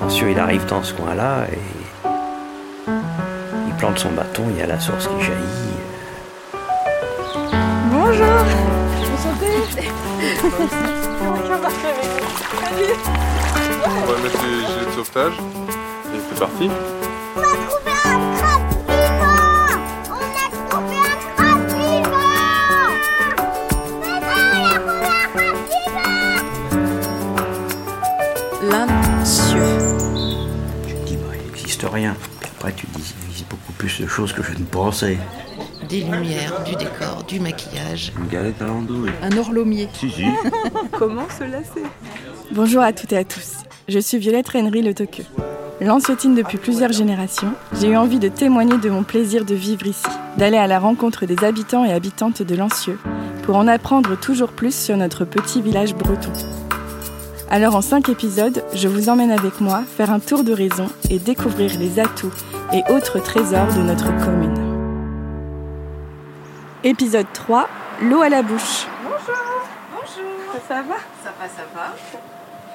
Ensuite, il arrive dans ce coin-là et il plante son bâton, il y a la source qui jaillit. Bonjour Enchantée On va mettre les gilets de sauvetage et c'est parti. Rien. Puis après, tu dis, il existe beaucoup plus de choses que je ne pensais. Des lumières, du décor, du maquillage. Une galette à l'andouille. Un horlomier. Si, si. Comment se lasser Bonjour à toutes et à tous. Je suis Violette Rennery Le Toqueux. Lanciotine depuis plusieurs générations, j'ai eu envie de témoigner de mon plaisir de vivre ici, d'aller à la rencontre des habitants et habitantes de Lancieux, pour en apprendre toujours plus sur notre petit village breton. Alors en cinq épisodes, je vous emmène avec moi faire un tour de raison et découvrir les atouts et autres trésors de notre commune. Épisode 3, l'eau à la bouche. Ça va? Ça va, ça va.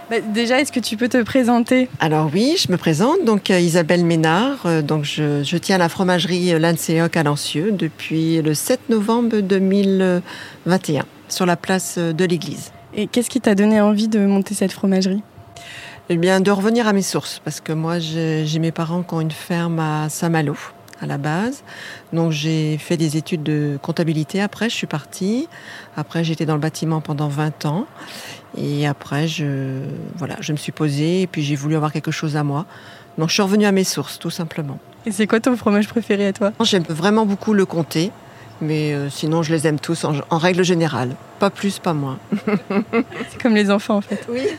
Bah, Déjà, est-ce que tu peux te présenter? Alors oui, je me présente, donc euh, Isabelle Ménard. euh, donc je, je tiens la fromagerie Lanceoc à Lancieux depuis le 7 novembre 2021, sur la place euh, de l'église. Et qu'est-ce qui t'a donné envie de monter cette fromagerie? Eh bien, de revenir à mes sources, parce que moi, j'ai mes parents qui ont une ferme à Saint-Malo, à la base. Donc, j'ai fait des études de comptabilité. Après, je suis partie. Après, j'étais dans le bâtiment pendant 20 ans. Et après, je, voilà, je me suis posée et puis j'ai voulu avoir quelque chose à moi. Donc, je suis revenue à mes sources, tout simplement. Et c'est quoi ton fromage préféré à toi? J'aime vraiment beaucoup le comté, mais euh, sinon, je les aime tous en, en règle générale. Pas plus, pas moins. C'est comme les enfants en fait. Oui.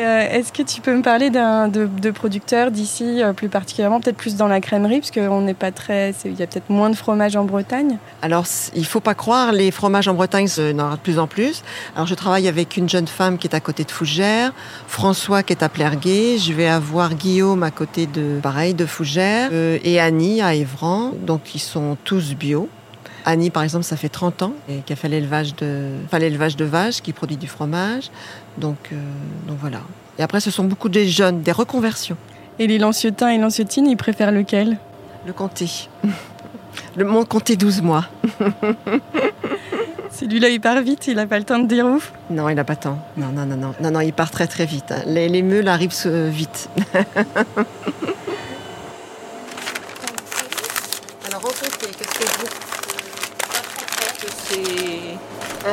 Euh, Est-ce que tu peux me parler d'un de, de producteurs d'ici, euh, plus particulièrement, peut-être plus dans la crèmerie, parce qu'on n'est pas très. c'est- Il y a peut-être moins de fromage en Bretagne? Alors, il faut pas croire, les fromages en Bretagne, il y en aura de plus en plus. Alors, je travaille avec une jeune femme qui est à côté de Fougères, François qui est à Plerguet, je vais avoir Guillaume à côté de, pareil, de Fougères, euh, et Annie à Évran. Donc, ils sont tous bio. Annie, par exemple, ça fait 30 ans a fait l'élevage de, enfin, l'élevage de vaches, qui produit du fromage. Donc, euh, donc voilà. Et après, ce sont beaucoup des jeunes, des reconversions. Et les lanciotins et lanciotines, ils préfèrent lequel? Le comté. Le mon comté 12 mois. Celui-là, il part vite, il n'a pas le temps de dire ouf? Non, il n'a pas tant. Non, non, non, non, non, non, il part très très vite. hein. Les, les meules arrivent euh, vite. Alors, en comté, qu'est-ce que vous C'est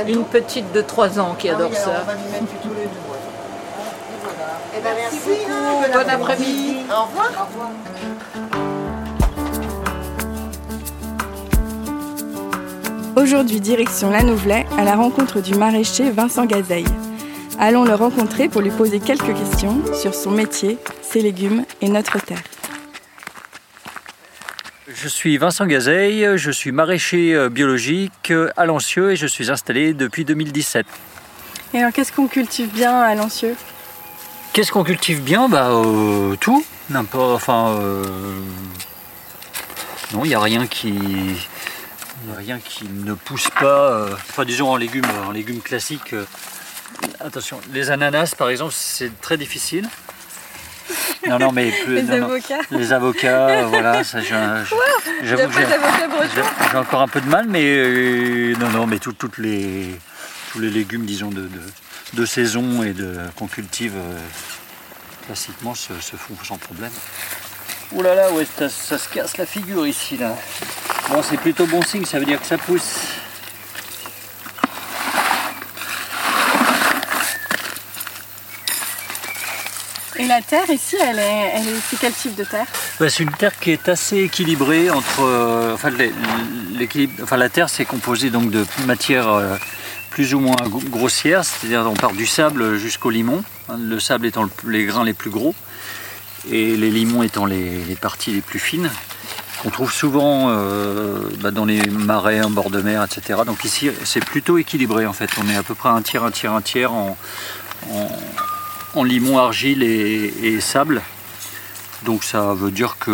une petite de 3 ans qui adore ça. va lui mettre tous les deux. Merci. Bon après-midi. Au revoir. Aujourd'hui, direction La Nouvelay, à la rencontre du maraîcher Vincent Gazeille. Allons le rencontrer pour lui poser quelques questions sur son métier, ses légumes et notre terre. Je suis Vincent Gazeille, je suis maraîcher euh, biologique euh, à Lancieux et je suis installé depuis 2017. Et alors, qu'est-ce qu'on cultive bien à Lancieux? Qu'est-ce qu'on cultive bien? Bah euh, tout, n'importe. Enfin, euh, non, il n'y a rien qui, y a rien qui ne pousse pas. euh, enfin, disons en légumes, en légumes classiques. attention, les ananas par exemple, c'est très difficile. Non, non, mais plus, Les non, non. avocats Les avocats, voilà, ça, j'avoue que j'ai- encore un peu de mal, mais euh, non, non, mais tout- toutes les, tous les légumes, disons, de, de, de saison et de qu'on cultive euh, classiquement se, se font sans problème. Ouh là là, ouais, ça, ça se casse la figure ici, là. Bon, c'est plutôt bon signe, ça veut dire que ça pousse. La terre ici, elle est, elle est, c'est quel type de terre? Bah, c'est une terre qui est assez équilibrée entre. euh, enfin, l'é- l'équilibre- enfin, la terre, c'est composé donc de matières euh, plus ou moins gro- grossières, c'est-à-dire on part du sable jusqu'au limon, hein, le sable étant le- les grains les plus gros et les limons étant les, parties les plus fines, qu'on trouve souvent euh, bah, dans les marais en bord de mer, etc. Donc ici, c'est plutôt équilibré en fait. On est à peu près un tiers, un tiers, un tiers en, en limon, argile et, et sable. Donc ça veut dire que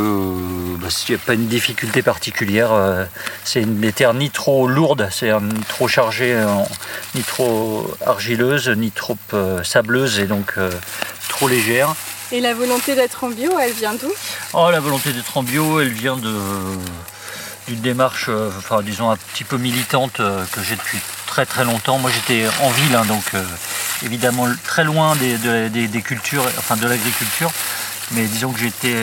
bah, s'il n'y a pas une difficulté particulière, euh, c'est une terre ni trop lourde, c'est euh, ni trop chargée, euh, ni trop argileuse, ni trop euh, sableuse et donc euh, trop légère. Et la volonté d'être en bio, elle vient d'où? Oh, la volonté d'être en bio, elle vient de d'une démarche, euh, enfin disons un petit peu militante euh, que j'ai depuis très très longtemps. Moi, j'étais en ville, hein, donc euh, évidemment très loin des, de- cultures, enfin de l'agriculture. Mais disons que j'étais,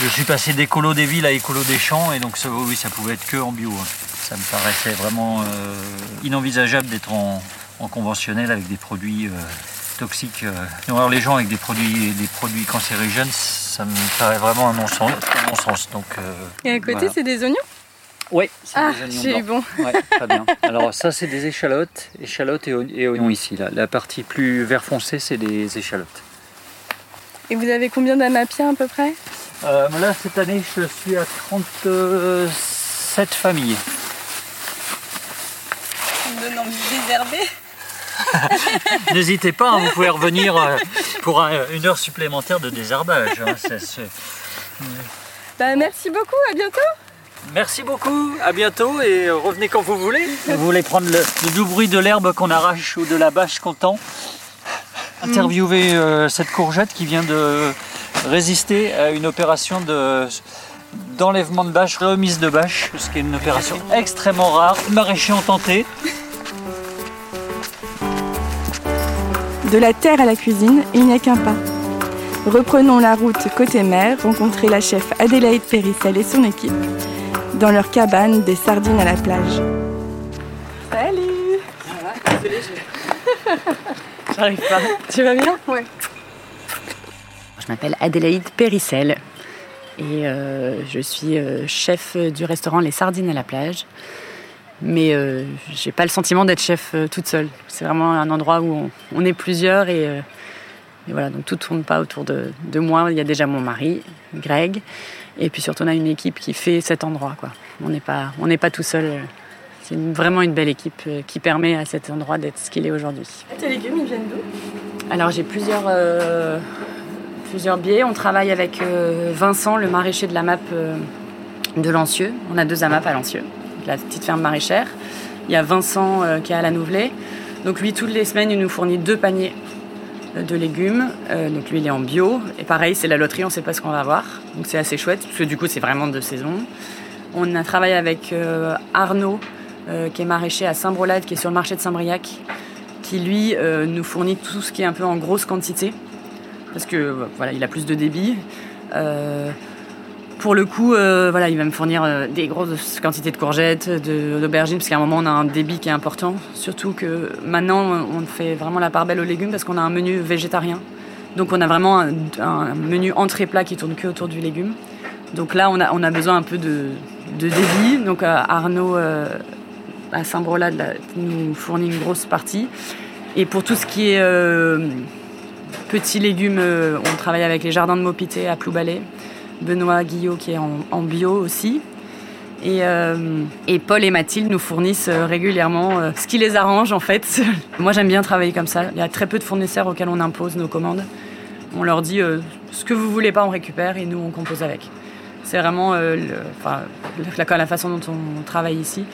je suis passé d'écolo des villes à écolo des champs, et donc oui, ça pouvait être que en bio. hein. Ça me paraissait vraiment inenvisageable d'être en, en conventionnel avec des produits toxiques. euh. Alors les gens avec des produits, des produits cancérigènes, ça me paraît vraiment un non-sens. un non-sens. Donc, euh, Et à côté, voilà. c'est des oignons? Oui, c'est Ah, des oignons j'ai eu bon. Ouais, très bien. Alors ça, c'est des échalotes, échalotes et, oignons- et oignons ici. Là. La partie plus vert foncé, c'est des échalotes. Et vous avez combien d'amapiens à peu près? Euh, là, cette année, je suis à 37 familles. Ça me donne envie de désherber. N'hésitez pas, hein, vous pouvez revenir euh, pour un- une heure supplémentaire de désherbage. hein. Bah, merci beaucoup, à bientôt. Merci beaucoup, à bientôt et revenez quand vous voulez. Vous voulez prendre le, le doux bruit de l'herbe qu'on arrache ou de la bâche qu'on tend? Interviewer euh, cette courgette qui vient de résister à une opération de d'enlèvement de bâche, remise de bâche, ce qui est une opération extrêmement rare. Maraîchers ont tenté. De la terre à la cuisine, il n'y a qu'un pas. Reprenons la route côté mer, rencontrer la chef Adélaïde Périssel et son équipe dans leur cabane des sardines à la plage. Salut J'arrive pas. Tu vas bien? Ouais. Je m'appelle Adélaïde Périssel et euh, je suis euh, chef du restaurant Les Sardines à la plage. Mais euh, j'ai pas le sentiment d'être chef euh, toute seule. C'est vraiment un endroit où on, on est plusieurs et, euh, et voilà, donc tout tourne pas autour de, de moi. Il y a déjà mon mari, Greg, et puis surtout on a une équipe qui fait cet endroit. Quoi. On n'est pas, on n'est pas tout seul. C'est vraiment une belle équipe euh, qui permet à cet endroit d'être ce qu'il est aujourd'hui. Tes légumes, ils viennent d'où? Alors j'ai plusieurs, euh, plusieurs biais. On travaille avec Vincent, le maraîcher de la MAP de Lancieux. On a deux AMAP à Lancieux, la petite ferme maraîchère. Il y a Vincent euh, qui est à la Nouvelée. Donc lui, toutes les semaines, il nous fournit deux paniers euh, de légumes. Euh, donc lui, il est en bio. Et pareil, c'est la loterie, on ne sait pas ce qu'on va avoir. Donc c'est assez chouette, parce que du coup, c'est vraiment de saison. On a travaillé avec Arnaud, qui est maraîcher à Saint-Brolade, qui est sur le marché de Saint-Briac qui lui nous fournit tout ce qui est un peu en grosse quantité parce que voilà il a plus de débit pour le coup euh, voilà il va me fournir euh, des grosses quantités de courgettes d'aubergines parce qu'à un moment on a un débit qui est important surtout que maintenant on fait vraiment la part belle aux légumes parce qu'on a un menu végétarien donc on a vraiment un, menu entrée plat qui tourne que autour du légume donc là on a, besoin un peu de, débit donc euh, Arnaud à Saint-Brolade nous fournit une grosse partie. Et pour tout ce qui est petits légumes, on travaille avec les jardins de Maupité à Ploubalay. Benoît Guillot qui est en, bio aussi. Et, euh, et Paul et Mathilde nous fournissent euh, régulièrement euh, ce qui les arrange en fait. Moi j'aime bien travailler comme ça. Il y a très peu de fournisseurs auxquels on impose nos commandes. On leur dit ce que vous voulez pas on récupère et nous on compose avec. C'est vraiment la, la façon dont on travaille ici.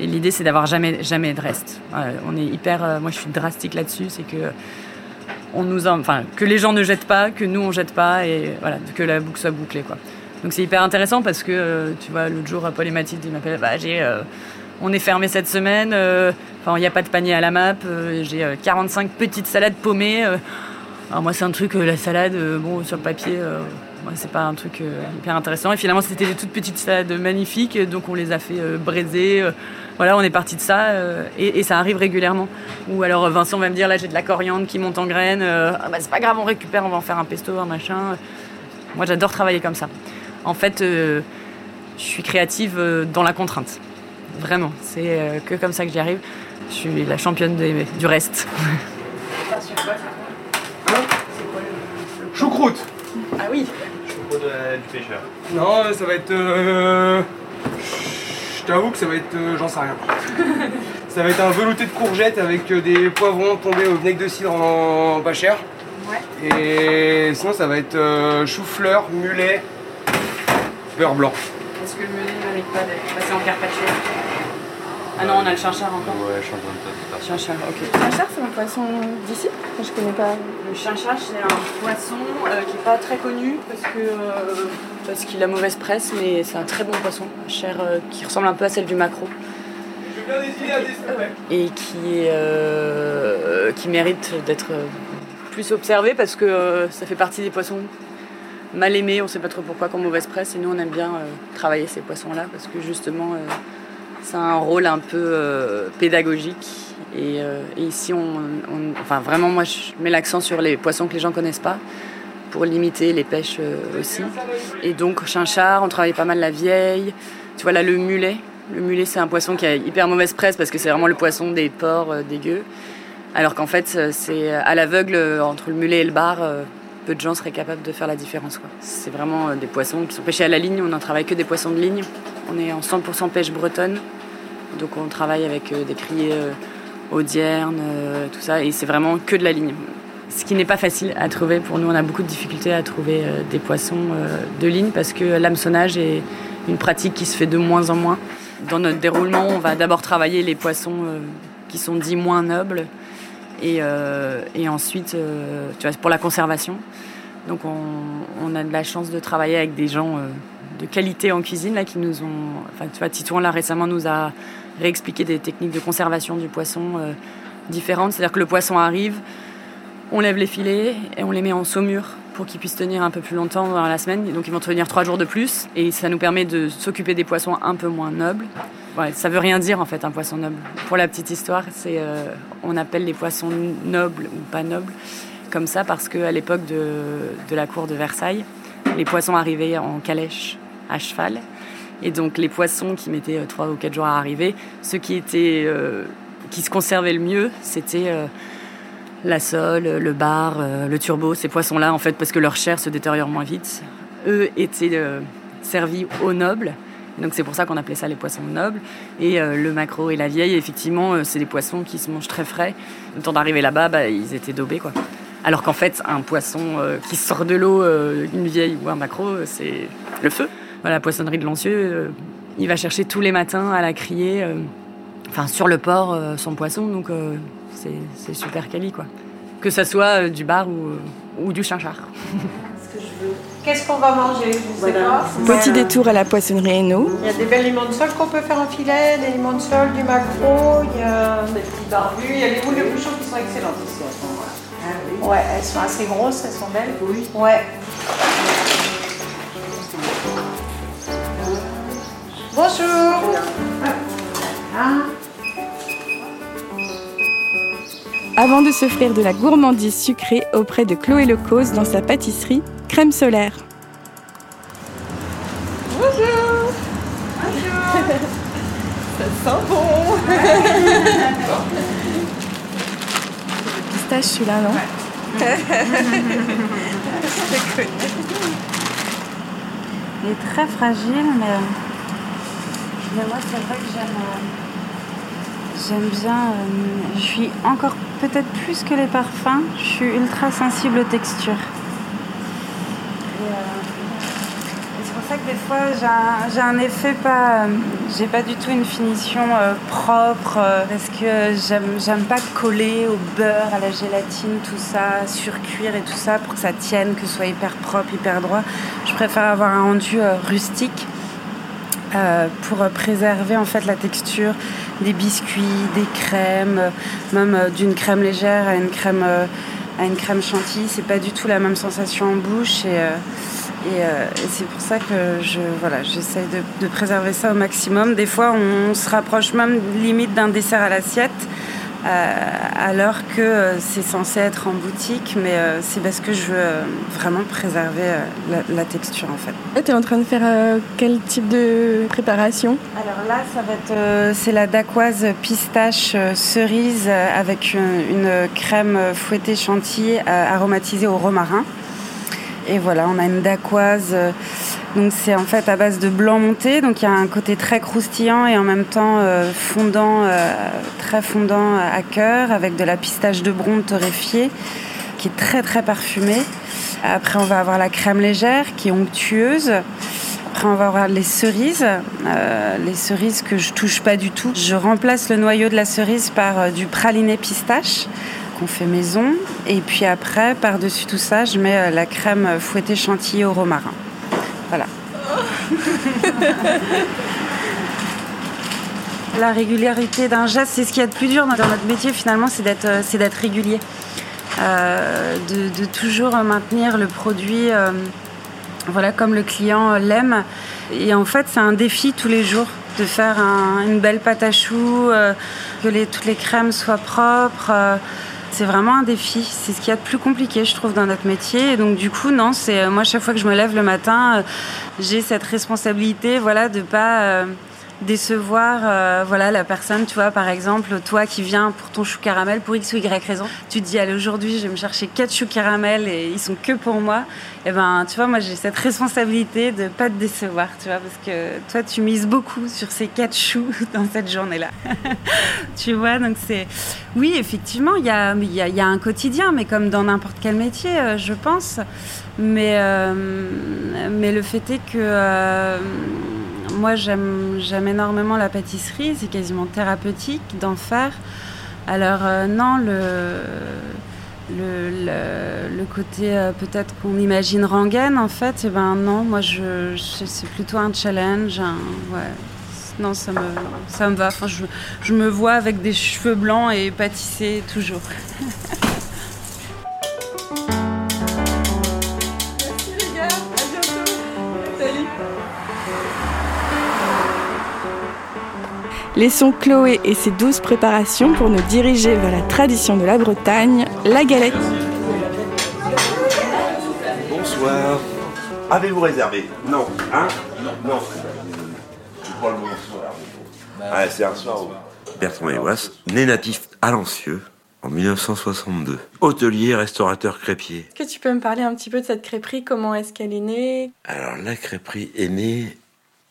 Et l'idée, c'est d'avoir jamais, jamais de reste. On est hyper. moi, je suis drastique là-dessus. C'est que on nous, en- enfin, que les gens ne jettent pas, que nous on jette pas, et voilà, que la boucle soit bouclée, quoi. Donc c'est hyper intéressant parce que euh, tu vois, l'autre jour, Paul et Mathilde, ils m'appellent. Bah, euh, on est fermé cette semaine. euh, il n'y a pas de panier à la map. j'ai euh, 45 petites salades paumées. alors moi, c'est un truc, la salade, bon, sur le papier. C'est pas un truc euh, hyper intéressant. Et finalement, c'était des toutes petites salades magnifiques, donc on les a fait euh, braiser. euh, voilà, on est parti de ça, et, et ça arrive régulièrement. Ou alors Vincent va me dire, là j'ai de la coriandre qui monte en graines, ah, bah, c'est pas grave, on récupère, on va en faire un pesto, un machin. Moi, j'adore travailler comme ça. En fait, je suis créative dans la contrainte. Vraiment, c'est que comme ça que j'y arrive. Je suis la championne des- du reste. Choucroute Ah oui Du pêcheur. Non, ça va être. euh, Je t'avoue que ça va être. euh, J'en sais rien. ça va être un velouté de courgettes avec euh, des poivrons tombés au vinaigre de cidre en pas cher. Et sinon, ça va être euh, chou-fleur, mulet, beurre blanc. Est-ce que le mulet ne mérite pas d'être passé en carpaccio Ah non, on a le chinchard encore. Ouais, je suis en train de faire ça. Chinchard, ok. Chinchard, c'est un poisson d'ici? Je connais pas. Le chinchard, c'est un poisson euh, qui n'est pas très connu parce que euh, parce qu'il a mauvaise presse, mais c'est un très bon poisson, chair euh, qui ressemble un peu à celle du maquereau et qui est euh, qui mérite d'être plus observé parce que euh, ça fait partie des poissons mal aimés. On ne sait pas trop pourquoi, comme mauvaise presse. Et nous, on aime bien euh, travailler ces poissons-là parce que justement, c'est un rôle un peu euh, pédagogique. Et, euh, ici, on, enfin vraiment, moi, je mets l'accent sur les poissons que les gens connaissent pas pour limiter les pêches euh, aussi. Et donc, chinchard, on travaille pas mal la vieille. Tu vois là, le mulet. Le mulet, c'est un poisson qui a hyper mauvaise presse parce que c'est vraiment le poisson des ports euh, dégueux. Alors qu'en fait, c'est à l'aveugle, entre le mulet et le bar, peu de gens seraient capables de faire la différence. C'est vraiment des poissons qui sont pêchés à la ligne. On n'en travaille que des poissons de ligne. On est en 100% pêche bretonne. Donc on travaille avec euh, des criers euh, audiernes, euh, tout ça. Et c'est vraiment que de la ligne. Ce qui n'est pas facile à trouver pour nous. On a beaucoup de difficultés à trouver des poissons de ligne parce que l'hameçonnage est une pratique qui se fait de moins en moins. Dans notre déroulement, on va d'abord travailler les poissons qui sont dits moins nobles et, ensuite, tu vois, pour la conservation. Donc on, a de la chance de travailler avec des gens de qualité en cuisine là qui nous ont. Enfin, tu vois, Titouan là récemment nous a réexpliqué des techniques de conservation du poisson euh, différentes. C'est-à-dire que le poisson arrive, on lève les filets et on les met en saumure pour qu'ils puissent tenir un peu plus longtemps dans la semaine. Donc ils vont tenir trois jours de plus et ça nous permet de s'occuper des poissons un peu moins nobles. Ça veut rien dire en fait un poisson noble. Pour la petite histoire, euh, on appelle les poissons nobles ou pas nobles comme ça parce qu'à l'époque de, de la cour de Versailles, les poissons arrivaient en calèche à cheval. Et donc les poissons qui mettaient euh, trois ou quatre jours à arriver, ceux qui étaient euh, qui se conservaient le mieux, c'était euh, la sole, le bar, le turbo, ces poissons-là, en fait, parce que leur chair se détériore moins vite. Eux étaient servis aux nobles. Donc c'est pour ça qu'on appelait ça les poissons nobles. Et le maquereau et la vieille, effectivement, c'est des poissons qui se mangent très frais. Le temps d'arriver là-bas, bah, ils étaient daubés, quoi. Alors qu'en fait, un poisson qui sort de l'eau, une vieille ou un maquereau, c'est le feu. Voilà, la poissonnerie de Lancieux, euh, il va chercher tous les matins à la crier, euh, enfin sur le port, euh, son poisson. Donc euh, c'est super quali, quoi. Que ça soit euh, du bar ou, ou du chinchard. Qu'est-ce qu'on va manger? Je ne sais pas. Petit détour à la poissonnerie Hainaut. Il y a des belles limons de sol qu'on peut faire en filet, des limons de sol, du maquereau, il y a des petits barbus, il y a les boules de bouchon qui sont excellentes ici à ce moment-là. Ouais, elles sont assez grosses, elles sont belles. Oui. Ouais. Bonjour. Avant de s'offrir de la gourmandise sucrée auprès de Chloé Lecause dans sa pâtisserie Crème Solaire. Bonjour. Bonjour. Ça sent bon. Pistache celui-là, non? Il est très fragile, mais, mais moi, c'est vrai que j'aime, euh, j'aime bien. euh, je suis encore peut-être plus que les parfums. Je suis ultra sensible aux textures. Et, euh, c'est pour ça que des fois, j'ai un, un effet pas. j'ai pas du tout une finition propre parce que j'aime, pas coller au beurre, à la gélatine, tout ça, surcuire et tout ça pour que ça tienne, que ce soit hyper propre, hyper droit. Je préfère avoir un rendu rustique euh, pour préserver en fait la texture des biscuits, des crèmes, euh, même euh, d'une crème légère à une crème à une crème chantilly. C'est pas du tout la même sensation en bouche et et, et c'est pour ça que je voilà j'essaye de, de préserver ça au maximum. Des fois on, se rapproche même limite d'un dessert à l'assiette. Euh, alors que euh, c'est censé être en boutique, mais euh, c'est parce que je veux vraiment préserver la, la texture en fait. Tu es en train de faire quel type de préparation? Alors là, ça va être c'est la dacquoise pistache cerise avec une, une crème fouettée chantilly aromatisée au romarin. Et voilà, on a une dacquoise. Euh, donc c'est en fait à base de blanc monté, donc il y a un côté très croustillant et en même temps euh, fondant, euh, très fondant à cœur, avec de la pistache de bronze torréfiée qui est très très parfumée. Après, on va avoir la crème légère qui est onctueuse. Après, on va avoir les cerises, euh, les cerises que je touche pas du tout. Je remplace le noyau de la cerise par euh, du praliné pistache qu'on fait maison. Et puis après, par-dessus tout ça, je mets euh, la crème fouettée chantilly au romarin. La régularité d'un geste, c'est ce qu'il y a de plus dur dans notre métier finalement, c'est d'être, euh, régulier. Euh, de, toujours maintenir le produit euh, voilà, comme le client l'aime. Et en fait, c'est un défi tous les jours de faire un- une belle pâte à choux, que toutes les crèmes soient propres. C'est vraiment un défi. C'est ce qu'il y a de plus compliqué, je trouve, dans notre métier. Et donc, du coup, non, c'est euh, moi, chaque fois que je me lève le matin, euh, j'ai cette responsabilité, voilà, de pas euh, décevoir, euh, voilà, la personne. Tu vois, par exemple, toi qui viens pour ton chou caramel pour x ou y raison, tu te dis, allez, aujourd'hui, je vais me chercher quatre choux caramel et ils sont que pour moi. Et ben, tu vois, moi, j'ai cette responsabilité de pas te décevoir, tu vois, parce que toi, tu mises beaucoup sur ces quatre choux dans cette journée-là. tu vois, donc c'est. Oui, effectivement, il y a, y, a, un quotidien, mais comme dans n'importe quel métier, euh, je pense. Mais, euh, mais le fait est que moi, j'aime énormément la pâtisserie, c'est quasiment thérapeutique d'en faire. Alors, euh, non, le. Le, le, côté euh, peut-être qu'on imagine rengaine en fait, eh ben non, moi je, c'est plutôt un challenge, ouais, non, ça me, ça me va. Enfin, je, je me vois avec des cheveux blancs et pâtisser toujours. Laissons Chloé et ses douze préparations pour nous diriger vers la tradition de la Bretagne, la galette. Bonsoir. Avez-vous réservé? Non. Hein? Non. Je prends le bonsoir. Ah, c'est un soir où Bertrand Méouas, né natif à Lancieux en 1962. Hôtelier, restaurateur, crêpier. Est-ce que tu peux me parler un petit peu de cette crêperie Comment est-ce qu'elle est née? Alors la crêperie est née.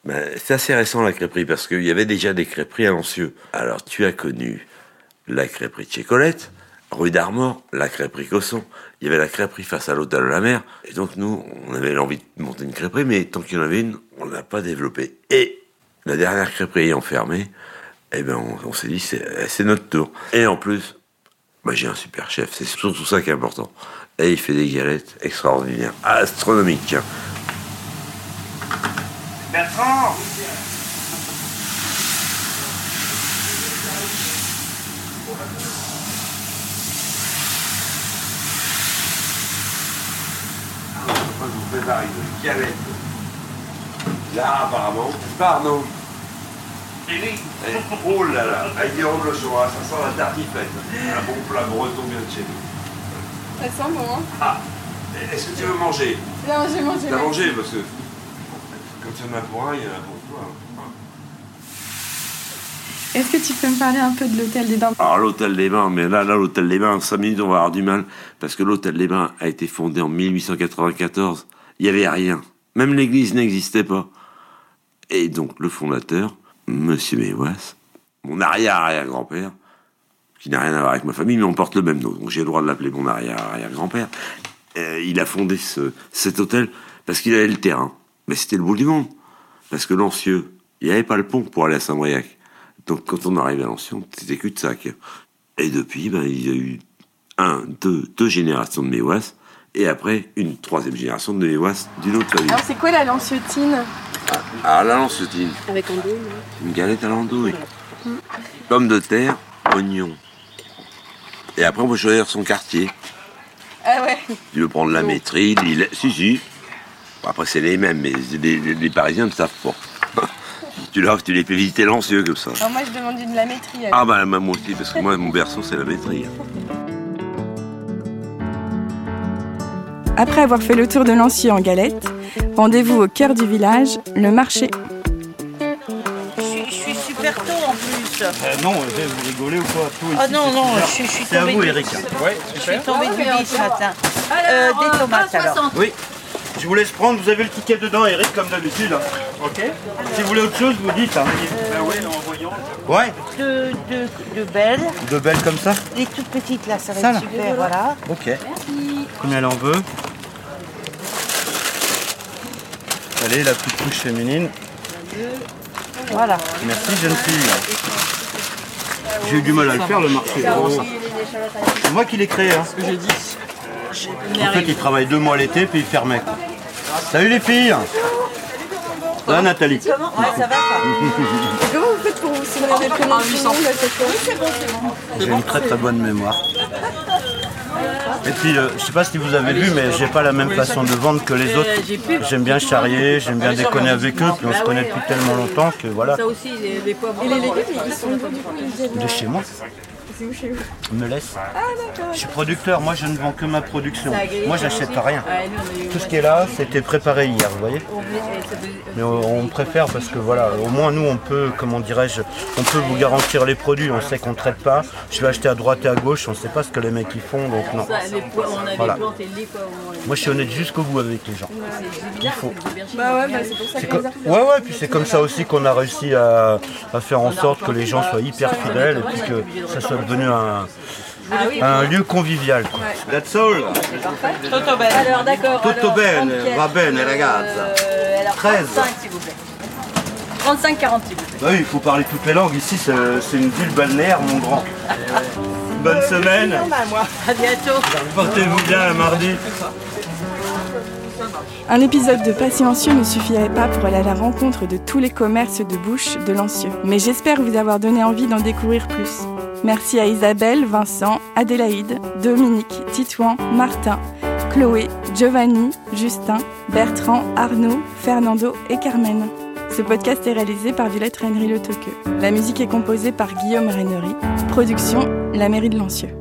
Ben, c'est assez récent la crêperie parce qu'il y avait déjà des crêperies à Lancieux. Alors tu as connu la crêperie de chez Colette, rue d'Armor, la crêperie Cosson. Il y avait la crêperie face à l'hôtel de la mer. Et donc nous, on avait l'envie de monter une crêperie, mais tant qu'il y en avait une, on n'a pas développé. Et la dernière crêperie ayant fermé, eh ben on, s'est dit c'est, c'est notre tour. Et en plus, bah, j'ai un super chef, c'est surtout ça qui est important. Et il fait des galettes extraordinaires, astronomiques. Bertrand Moi, je vous prépare une galette. Là, apparemment. Pardon. Eric Eh, Oh là là, des robes le soir, ça sent la tartiflette. Un bon plat breton bien de chez nous. Ça sent bon, hein Ah, est-ce que tu veux manger? Non, j'ai mangé. T'as mangé parce que quand il y en a pour un, il y en a pour toi. Est-ce que tu peux me parler un peu de l'hôtel des Bains? Alors l'hôtel des Bains, mais là, là l'hôtel des Bains, en 5 minutes on va avoir du mal, parce que l'hôtel des Bains a été fondé en 1894. Il n'y avait rien. Même l'église n'existait pas. Et donc le fondateur, Monsieur Méouas, mon arrière-arrière-grand-père, qui n'a rien à voir avec ma famille, mais on porte le même nom, donc j'ai le droit de l'appeler mon arrière-arrière-grand-père, euh, il a fondé ce, cet hôtel parce qu'il avait le terrain. Mais c'était le bout du monde. Parce que Lancieux, il n'y avait pas le pont pour aller à Saint-Briac. Donc quand on arrive à Lancieux, c'était cul-de-sac. Et depuis, ben, il y a eu un, deux, deux générations de Méouas, et après une troisième génération de Méouas d'une autre famille. Alors, c'est quoi la lanciotine Alors la lancetine, Avec andouille, une galette à l'andouille. Pommes de terre, oignons. Et après, on peut choisir son quartier. Ah ouais Tu veux prendre la maîtrise, l'île... Si, si. Après, c'est les mêmes, mais les, les- les Parisiens ne savent pas. tu, leur, tu les fais visiter l'ancieux comme ça. Alors, moi, je demande une la maîtrise. Ah bah moi aussi, parce que moi, mon berceau, c'est la maîtrise. Après avoir fait le tour de Lancieux en galette, rendez-vous au cœur du village, le marché. Je suis, je suis super tôt en plus. Euh, non, vous rigolez ou quoi Tout Ah ici, non, c'est non, super. je suis- je suis C'est à tombée vous. Ouais, Je suis tombée du lit ce matin. Euh, des tomates alors. Oui. Je vous laisse prendre, vous avez le ticket dedans, Eric, comme d'habitude. hein. Ok Si vous voulez autre chose, vous dites. Hein. Ben oui, en voyant. Ouais, De, de, de belles. de belles comme ça Les toutes petites là, ça va Ça, être là super, voilà. Ok. combien elle en veut. Allez, la petite couche féminine. Voilà. Merci, jeune fille. J'ai eu du mal à le faire, le marché. C'est moi qui l'ai créé. Hein. que j'ai dit. En fait, il travaille deux mois l'été, puis il fermait. quoi. Salut les filles Là, Nathalie. Comment Ouais, ça va pas. Comment vous faites pour vous souvenir des prénoms c'est bon, c'est bon. J'ai une très très bonne mémoire. Et puis, euh, je sais pas si vous avez vu, mais j'ai pas la même façon de vendre que les autres. J'aime bien charrier, j'aime bien déconner avec eux, puis on se connaît depuis tellement longtemps que voilà. Ça aussi, les. Et les légumes, ils sont d'où du coup ils viennent De chez moi, C'est où chez vous on me laisse. Ah d'accord. Je suis producteur, moi je ne vends que ma production. Moi j'achète rien. Tout ce qui est là, c'était préparé hier, vous voyez Mais on, préfère parce que voilà, au moins nous on peut, comment dirais-je, on peut vous garantir les produits, on sait qu'on ne traite pas. Je vais acheter à droite et à gauche, on ne sait pas ce que les mecs ils font, donc non. Voilà. Moi je suis honnête jusqu'au bout avec les gens. C'est bizarre, faut- Bah ouais, bah c'est pour ça Ouais ouais, puis c'est comme ça aussi qu'on a réussi à, à faire en sorte que les gens soient hyper fidèles et puis que ça soit devenu un, Ah oui. un lieu convivial. Quoi. That's all. Toto bene. Alors d'accord. Tutto alors, bene, 30 pièces. va bene, ragazza. Euh, alors 13. 35 s'il vous plaît. 35, 40 s'il vous plaît. Bah oui, il faut parler toutes les langues. Ici, c'est une ville balnéaire, mon grand. Bonne semaine. moi. À bientôt. Portez-vous bien à mardi. Un épisode de Pas silencieux ne suffirait pas pour aller à la rencontre de tous les commerces de bouche de Lancieux. Mais j'espère vous avoir donné envie d'en découvrir plus. Merci à Isabelle, Vincent, Adélaïde, Dominique, Titouan, Martin, Chloé, Giovanni, Justin, Bertrand, Arnaud, Fernando et Carmen. Ce podcast est réalisé par Violette Rennery Le Toqueux. La musique est composée par Guillaume Rennery. Production, la mairie de Lancieux.